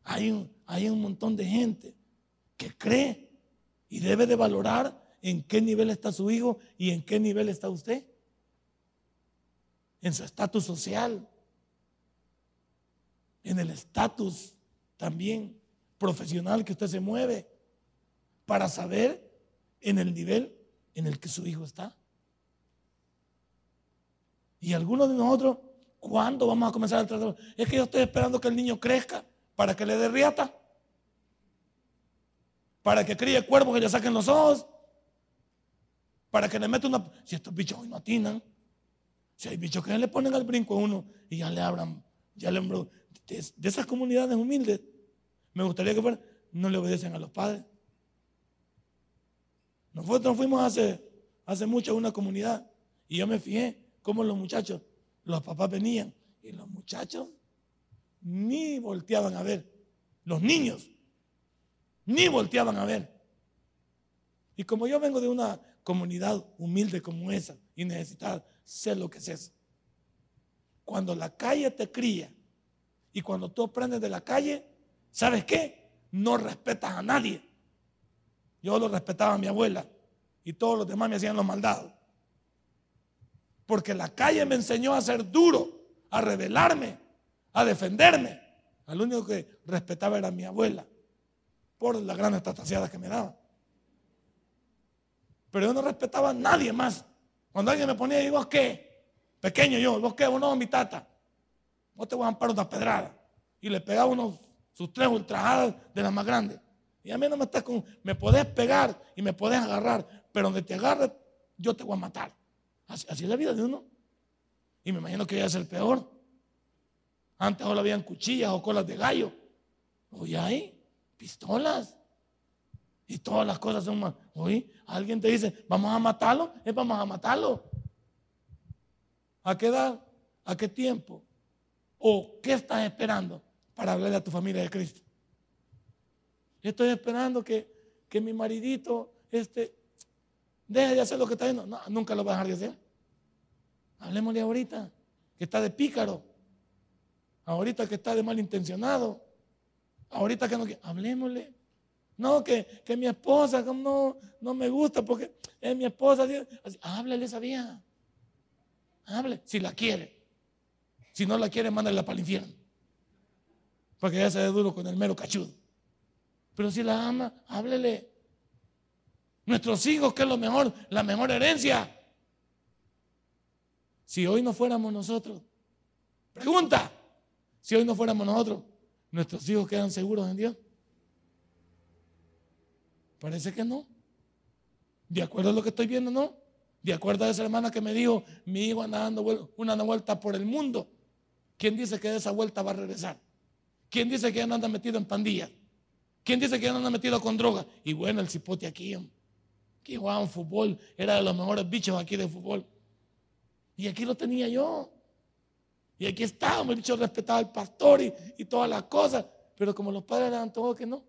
Hay un, hay un montón de gente que cree y debe de valorar en qué nivel está su hijo y en qué nivel está usted en su estatus social, en el estatus también profesional que usted se mueve, para saber en el nivel en el que su hijo está. Y algunos de nosotros, ¿cuándo vamos a comenzar a tratar? Es que yo estoy esperando que el niño crezca para que le dé riata, para que críe cuervos que le saquen los ojos, para que le meta una... Si estos bichos hoy no atinan, si hay bichos que le ponen al brinco a uno y ya le abran, ya le de, de esas comunidades humildes, me gustaría que fueran, no le obedecen a los padres. Nosotros fuimos hace, hace mucho a una comunidad y yo me fijé cómo los muchachos, los papás venían y los muchachos ni volteaban a ver. Los niños ni volteaban a ver. Y como yo vengo de una comunidad humilde como esa y necesitada, sé lo que es eso. Cuando la calle te cría y cuando tú aprendes de la calle, ¿sabes qué? No respetas a nadie. Yo lo respetaba a mi abuela y todos los demás me hacían los maldados. Porque la calle me enseñó a ser duro, a rebelarme, a defenderme. Al único que respetaba era mi abuela, por las grandes trataciadas que me daba. Pero yo no respetaba a nadie más. Cuando alguien me ponía, ¿y vos qué? Pequeño yo, ¿vos qué? Vos no, mi tata. Vos te voy a amparar una pedrada. Y le pegaba unos, sus tres ultrajadas de las más grandes. Y a mí no me estás con, me podés pegar y me podés agarrar, pero donde te agarre, yo te voy a matar. Así, es la vida de uno. Y me imagino que ya es el peor. Antes solo habían cuchillas o colas de gallo. Hoy hay pistolas. Y todas las cosas son más. Hoy alguien te dice, vamos a matarlo, es vamos a matarlo. ¿A qué edad? ¿A qué tiempo? ¿O qué estás esperando para hablarle a tu familia de Cristo? Estoy esperando que, que mi maridito este, deje de hacer lo que está haciendo. Nunca lo va a dejar de hacer. Hablemosle ahorita, que está de pícaro. Ahorita que está de malintencionado. Ahorita que no quiere. Hablemosle. No, que, que, mi esposa no, no me gusta porque es mi esposa. Así, háblele esa vieja. Hable, si la quiere. Si no la quiere, mándala para el infierno. Porque ella se ve duro con el mero cachudo. Pero si la ama, háblele. Nuestros hijos, que es lo mejor, la mejor herencia. Si hoy no fuéramos nosotros, pregunta, si hoy no fuéramos nosotros, nuestros hijos quedan seguros en Dios. Parece que no. De acuerdo a lo que estoy viendo, no. De acuerdo a esa hermana que me dijo, mi hijo anda dando una vuelta por el mundo. ¿Quién dice que de esa vuelta va a regresar? ¿Quién dice que anda metido en pandillas? ¿Quién dice que no anda metido con droga? Y bueno, el cipote aquí, que jugaba fútbol, era de los mejores bichos aquí de fútbol. Y aquí lo tenía yo. Y aquí estaba, me dicho, respetaba al pastor y, y, todas las cosas. Pero como los padres eran todos que no.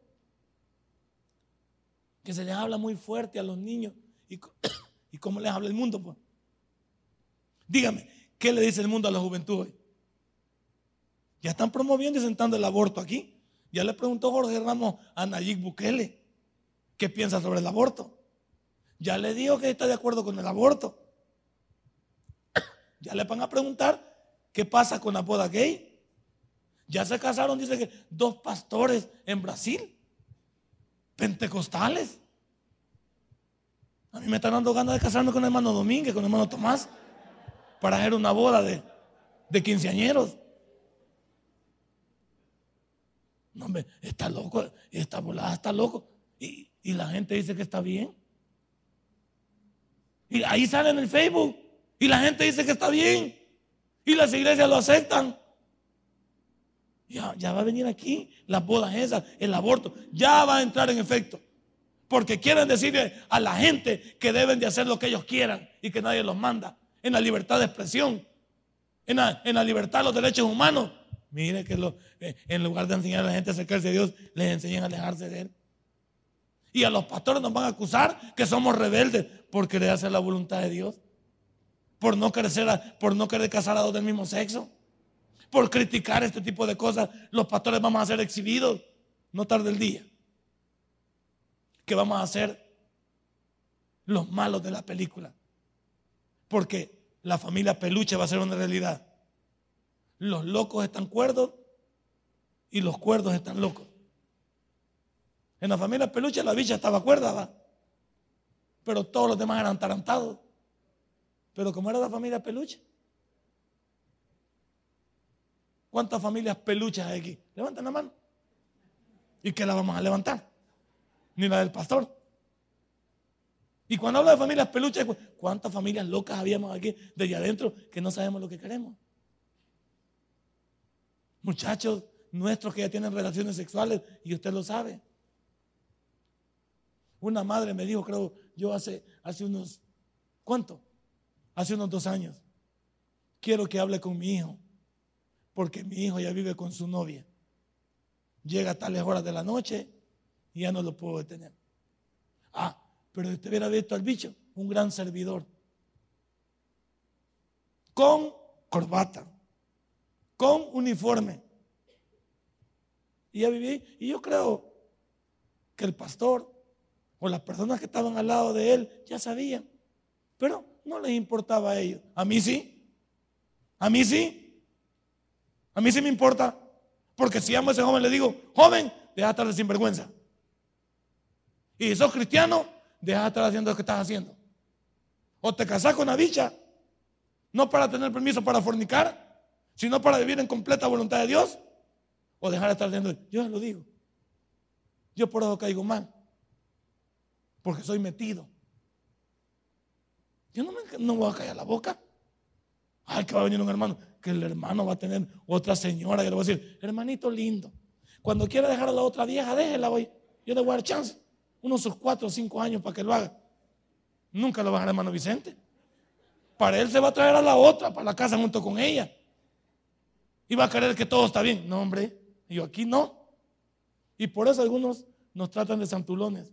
Que se les habla muy fuerte a los niños. ¿Y, y cómo les habla el mundo? Pues? Dígame, ¿qué le dice el mundo a la juventud hoy? Ya están promoviendo y sentando el aborto aquí. Ya le preguntó Jorge Ramos a Nayib Bukele qué piensa sobre el aborto. Ya le dijo que está de acuerdo con el aborto. Ya le van a preguntar qué pasa con la boda gay. Ya se casaron, dice que dos pastores en Brasil, pentecostales. A mí me están dando ganas de casarme con el hermano Domínguez, con el hermano Tomás, para hacer una boda de, de quinceañeros. No, hombre, está loco, esta volada está loco. Y, la gente dice que está bien. Y ahí sale en el Facebook. Y la gente dice que está bien. Y las iglesias lo aceptan. Ya, ya va a venir aquí las bodas esas, el aborto. Ya va a entrar en efecto. Porque quieren decirle a la gente que deben de hacer lo que ellos quieran y que nadie los manda. En la libertad de expresión. En la, en la libertad de los derechos humanos. Mire que eh, en lugar de enseñar a la gente a acercarse a Dios, les enseñan a alejarse de Él. Y a los pastores nos van a acusar que somos rebeldes por querer hacer la voluntad de Dios. Por no, querer, por no querer casar a dos del mismo sexo. Por criticar este tipo de cosas, los pastores vamos a ser exhibidos. No tarde el día. Que vamos a ser los malos de la película. Porque la familia peluche va a ser una realidad. Los locos están cuerdos y los cuerdos están locos. En la familia peluche la bicha estaba cuerda, pero todos los demás eran tarantados. Pero como era la familia peluche, ¿cuántas familias peluches hay aquí? Levanten la mano. ¿Y qué la vamos a levantar? Ni la del pastor. Y cuando hablo de familias peluches, ¿cuántas familias locas habíamos aquí de allá adentro que no sabemos lo que queremos? Muchachos nuestros que ya tienen relaciones sexuales y usted lo sabe. Una madre me dijo, creo, yo hace, hace unos, ¿cuánto? Hace unos dos años. Quiero que hable con mi hijo, porque mi hijo ya vive con su novia. Llega a tales horas de la noche y ya no lo puedo detener. Ah, pero usted hubiera visto al bicho, un gran servidor. Con corbata, con uniforme. Y ya viví, y yo creo que el pastor o las personas que estaban al lado de él ya sabían, pero no les importaba a ellos. A mí sí, a mí sí, a mí sí me importa, porque si amo a ese joven le digo, joven, deja de estar de sinvergüenza. Y si sos cristiano, deja de estar haciendo lo que estás haciendo. O te casás con una bicha, no para tener permiso para fornicar, sino para vivir en completa voluntad de Dios, o dejar de estar haciendo. Yo lo digo. Yo por eso caigo mal. Porque soy metido. Yo no me no voy a callar la boca. Ay, que va a venir un hermano. Que el hermano va a tener otra señora que le va a decir, hermanito lindo. Cuando quiera dejar a la otra vieja, déjela hoy. Yo le voy a dar chance. Unos sus cuatro o cinco años para que lo haga. Nunca lo va a dejar hermano Vicente. Para él se va a traer a la otra, para la casa junto con ella. Y va a creer que todo está bien. No, hombre. Yo aquí no. Y por eso algunos nos tratan de santulones.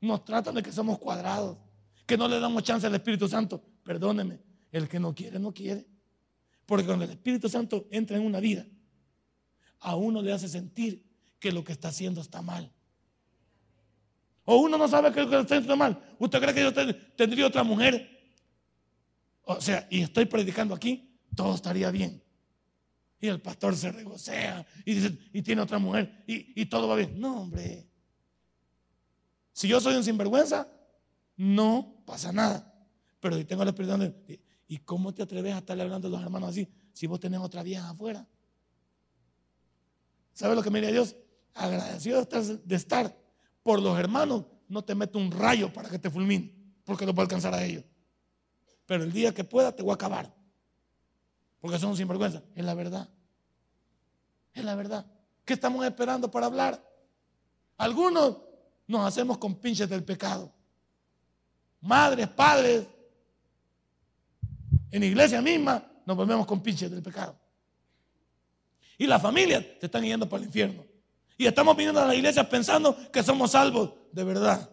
Nos tratan de que somos cuadrados. Que no le damos chance al Espíritu Santo. Perdóneme. El que no quiere, no quiere. Porque cuando el Espíritu Santo entra en una vida, a uno le hace sentir que lo que está haciendo está mal. O uno no sabe que lo que está haciendo está mal. ¿Usted cree que yo tendría otra mujer? O sea, y estoy predicando aquí, todo estaría bien. Y el pastor se regocea y tiene otra mujer y, todo va bien. No, hombre. Si yo soy un sinvergüenza, no pasa nada. Pero si tengo el Espíritu Santo, ¿y cómo te atreves a estarle hablando a los hermanos así si vos tenés otra vieja afuera? ¿Sabes lo que me diría Dios? Agradecido de estar por los hermanos, no te meto un rayo para que te fulmine, porque no puedo alcanzar a ellos. Pero el día que pueda te voy a acabar porque son sinvergüenza. Es la verdad. Es la verdad. ¿Qué estamos esperando para hablar? Algunos nos hacemos con pinches del pecado. Madres, padres, en iglesia misma nos volvemos con pinches del pecado. Y las familias se están yendo para el infierno. Y estamos viniendo a la iglesia pensando que somos salvos. De verdad.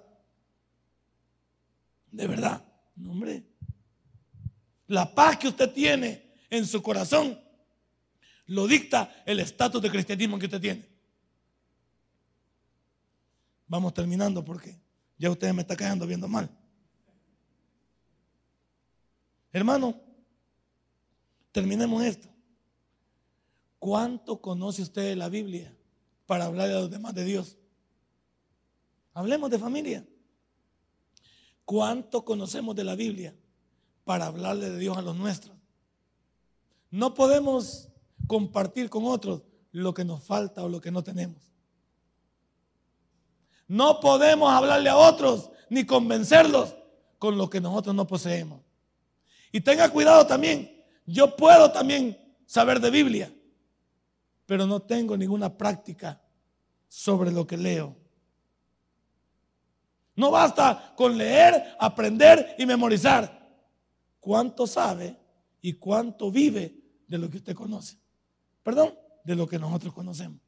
De verdad. No, hombre. La paz que usted tiene en su corazón, lo dicta el estatus de cristianismo que usted tiene. Vamos terminando porque ya ustedes me están quedando viendo mal. Hermano, terminemos esto. ¿Cuánto conoce usted de la Biblia para hablar a los demás de Dios? Hablemos de familia. ¿Cuánto conocemos de la Biblia para hablarle de Dios a los nuestros? No podemos compartir con otros lo que nos falta o lo que no tenemos. No podemos hablarle a otros ni convencerlos con lo que nosotros no poseemos. Y tenga cuidado también. Yo puedo también saber de Biblia, pero no tengo ninguna práctica sobre lo que leo. No basta con leer, aprender y memorizar. ¿Cuánto sabe y cuánto vive de lo que usted conoce. Perdón, de lo que nosotros conocemos.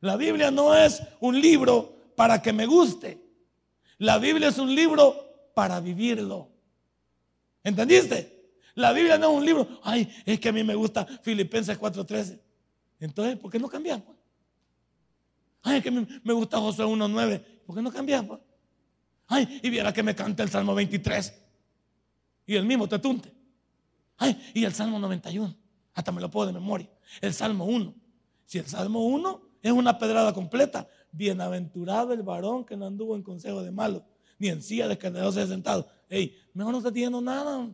La Biblia no es un libro para que me guste. La Biblia es un libro para vivirlo. ¿Entendiste? La Biblia no es un libro, ay, es que a mí me gusta Filipenses 4:13. Entonces, ¿por qué no cambiamos? Ay, es que me gusta Josué 1:9. ¿Por qué no cambiamos? Ay, y viera que me canta el Salmo 23. Y el mismo te tunte y el Salmo 91, hasta me lo puedo de memoria. El Salmo 1. Si el Salmo 1 es una pedrada completa, bienaventurado el varón que no anduvo en consejo de malo, ni en silla de se ha sentado. Ey, mejor no está diciendo nada.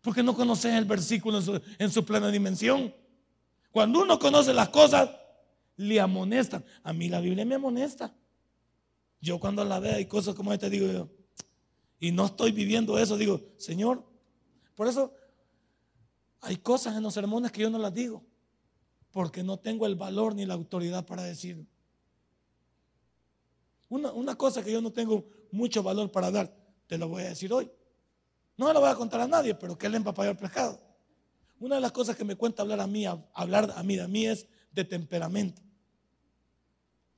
Porque no conoces el versículo en su, en su plena dimensión. Cuando uno conoce las cosas, le amonestan. A mí la Biblia me amonesta. Yo cuando la veo y cosas como esta digo y no estoy viviendo eso, digo, Señor, por eso hay cosas en los sermones que yo no las digo, porque no tengo el valor ni la autoridad para decirlo. Una, una cosa que yo no tengo mucho valor para dar, te lo voy a decir hoy. No lo voy a contar a nadie, pero que le empapayó el pescado. Una de las cosas que me cuenta hablar a mí, hablar a mí, de mí es de temperamento.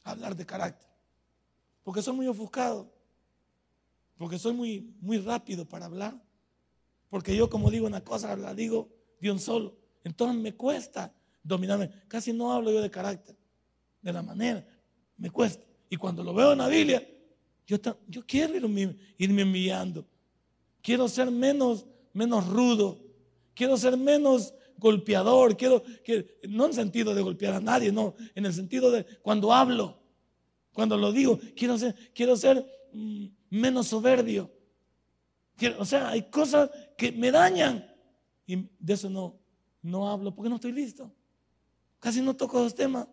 Hablar de carácter. Porque soy muy ofuscado. Porque soy muy, muy rápido para hablar. Porque yo como digo una cosa, la digo de un solo. Entonces me cuesta dominarme. Casi no hablo yo de carácter. De la manera. Me cuesta. Y cuando lo veo en la Biblia, yo, yo quiero irme, irme enviando. Quiero ser menos, menos rudo. Quiero ser menos golpeador. Quiero, que, no en sentido de golpear a nadie, no. En el sentido de cuando hablo, cuando lo digo, quiero ser, quiero ser mm, menos soberbio. O sea, hay cosas que me dañan. Y de eso no, no hablo porque no estoy listo. Casi no toco esos temas.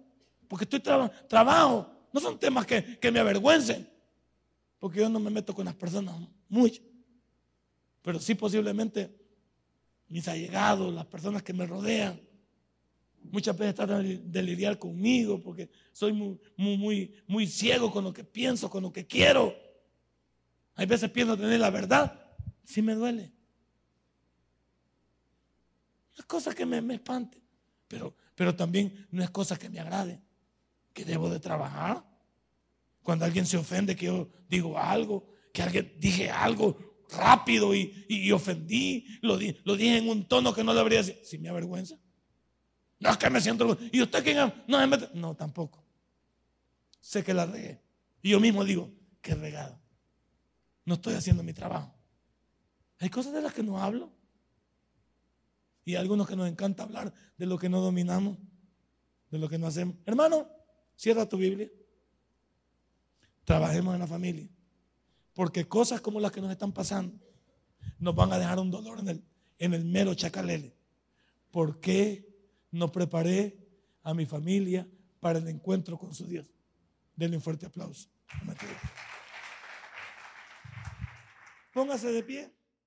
Porque estoy trabajando. trabajo. No son temas que, que me avergüencen. Porque yo no me meto con las personas mucho. Pero sí posiblemente mis allegados, las personas que me rodean, muchas veces tratan de lidiar conmigo porque soy muy, muy, muy, muy ciego con lo que pienso, con lo que quiero. Hay veces pienso tener la verdad, sí me duele. No es cosa que me, me espante, pero, pero también no es cosa que me agrade, que debo de trabajar. Cuando alguien se ofende que yo digo algo, que alguien dije algo rápido y, ofendí, lo, lo, dije en un tono que no debería decir, si me avergüenza. No es que me siento. ¿Y usted quién No, no, tampoco. Sé que la regué. Y yo mismo digo, que regado. No estoy haciendo mi trabajo. Hay cosas de las que no hablo. Y hay algunos que nos encanta hablar de lo que no dominamos, de lo que no hacemos. Hermano, cierra tu Biblia. Trabajemos en la familia. Porque cosas como las que nos están pasando nos van a dejar un dolor en el, en el mero chacalele. ¿Por qué no preparé a mi familia para el encuentro con su Dios? Denle un fuerte aplauso. Póngase de pie.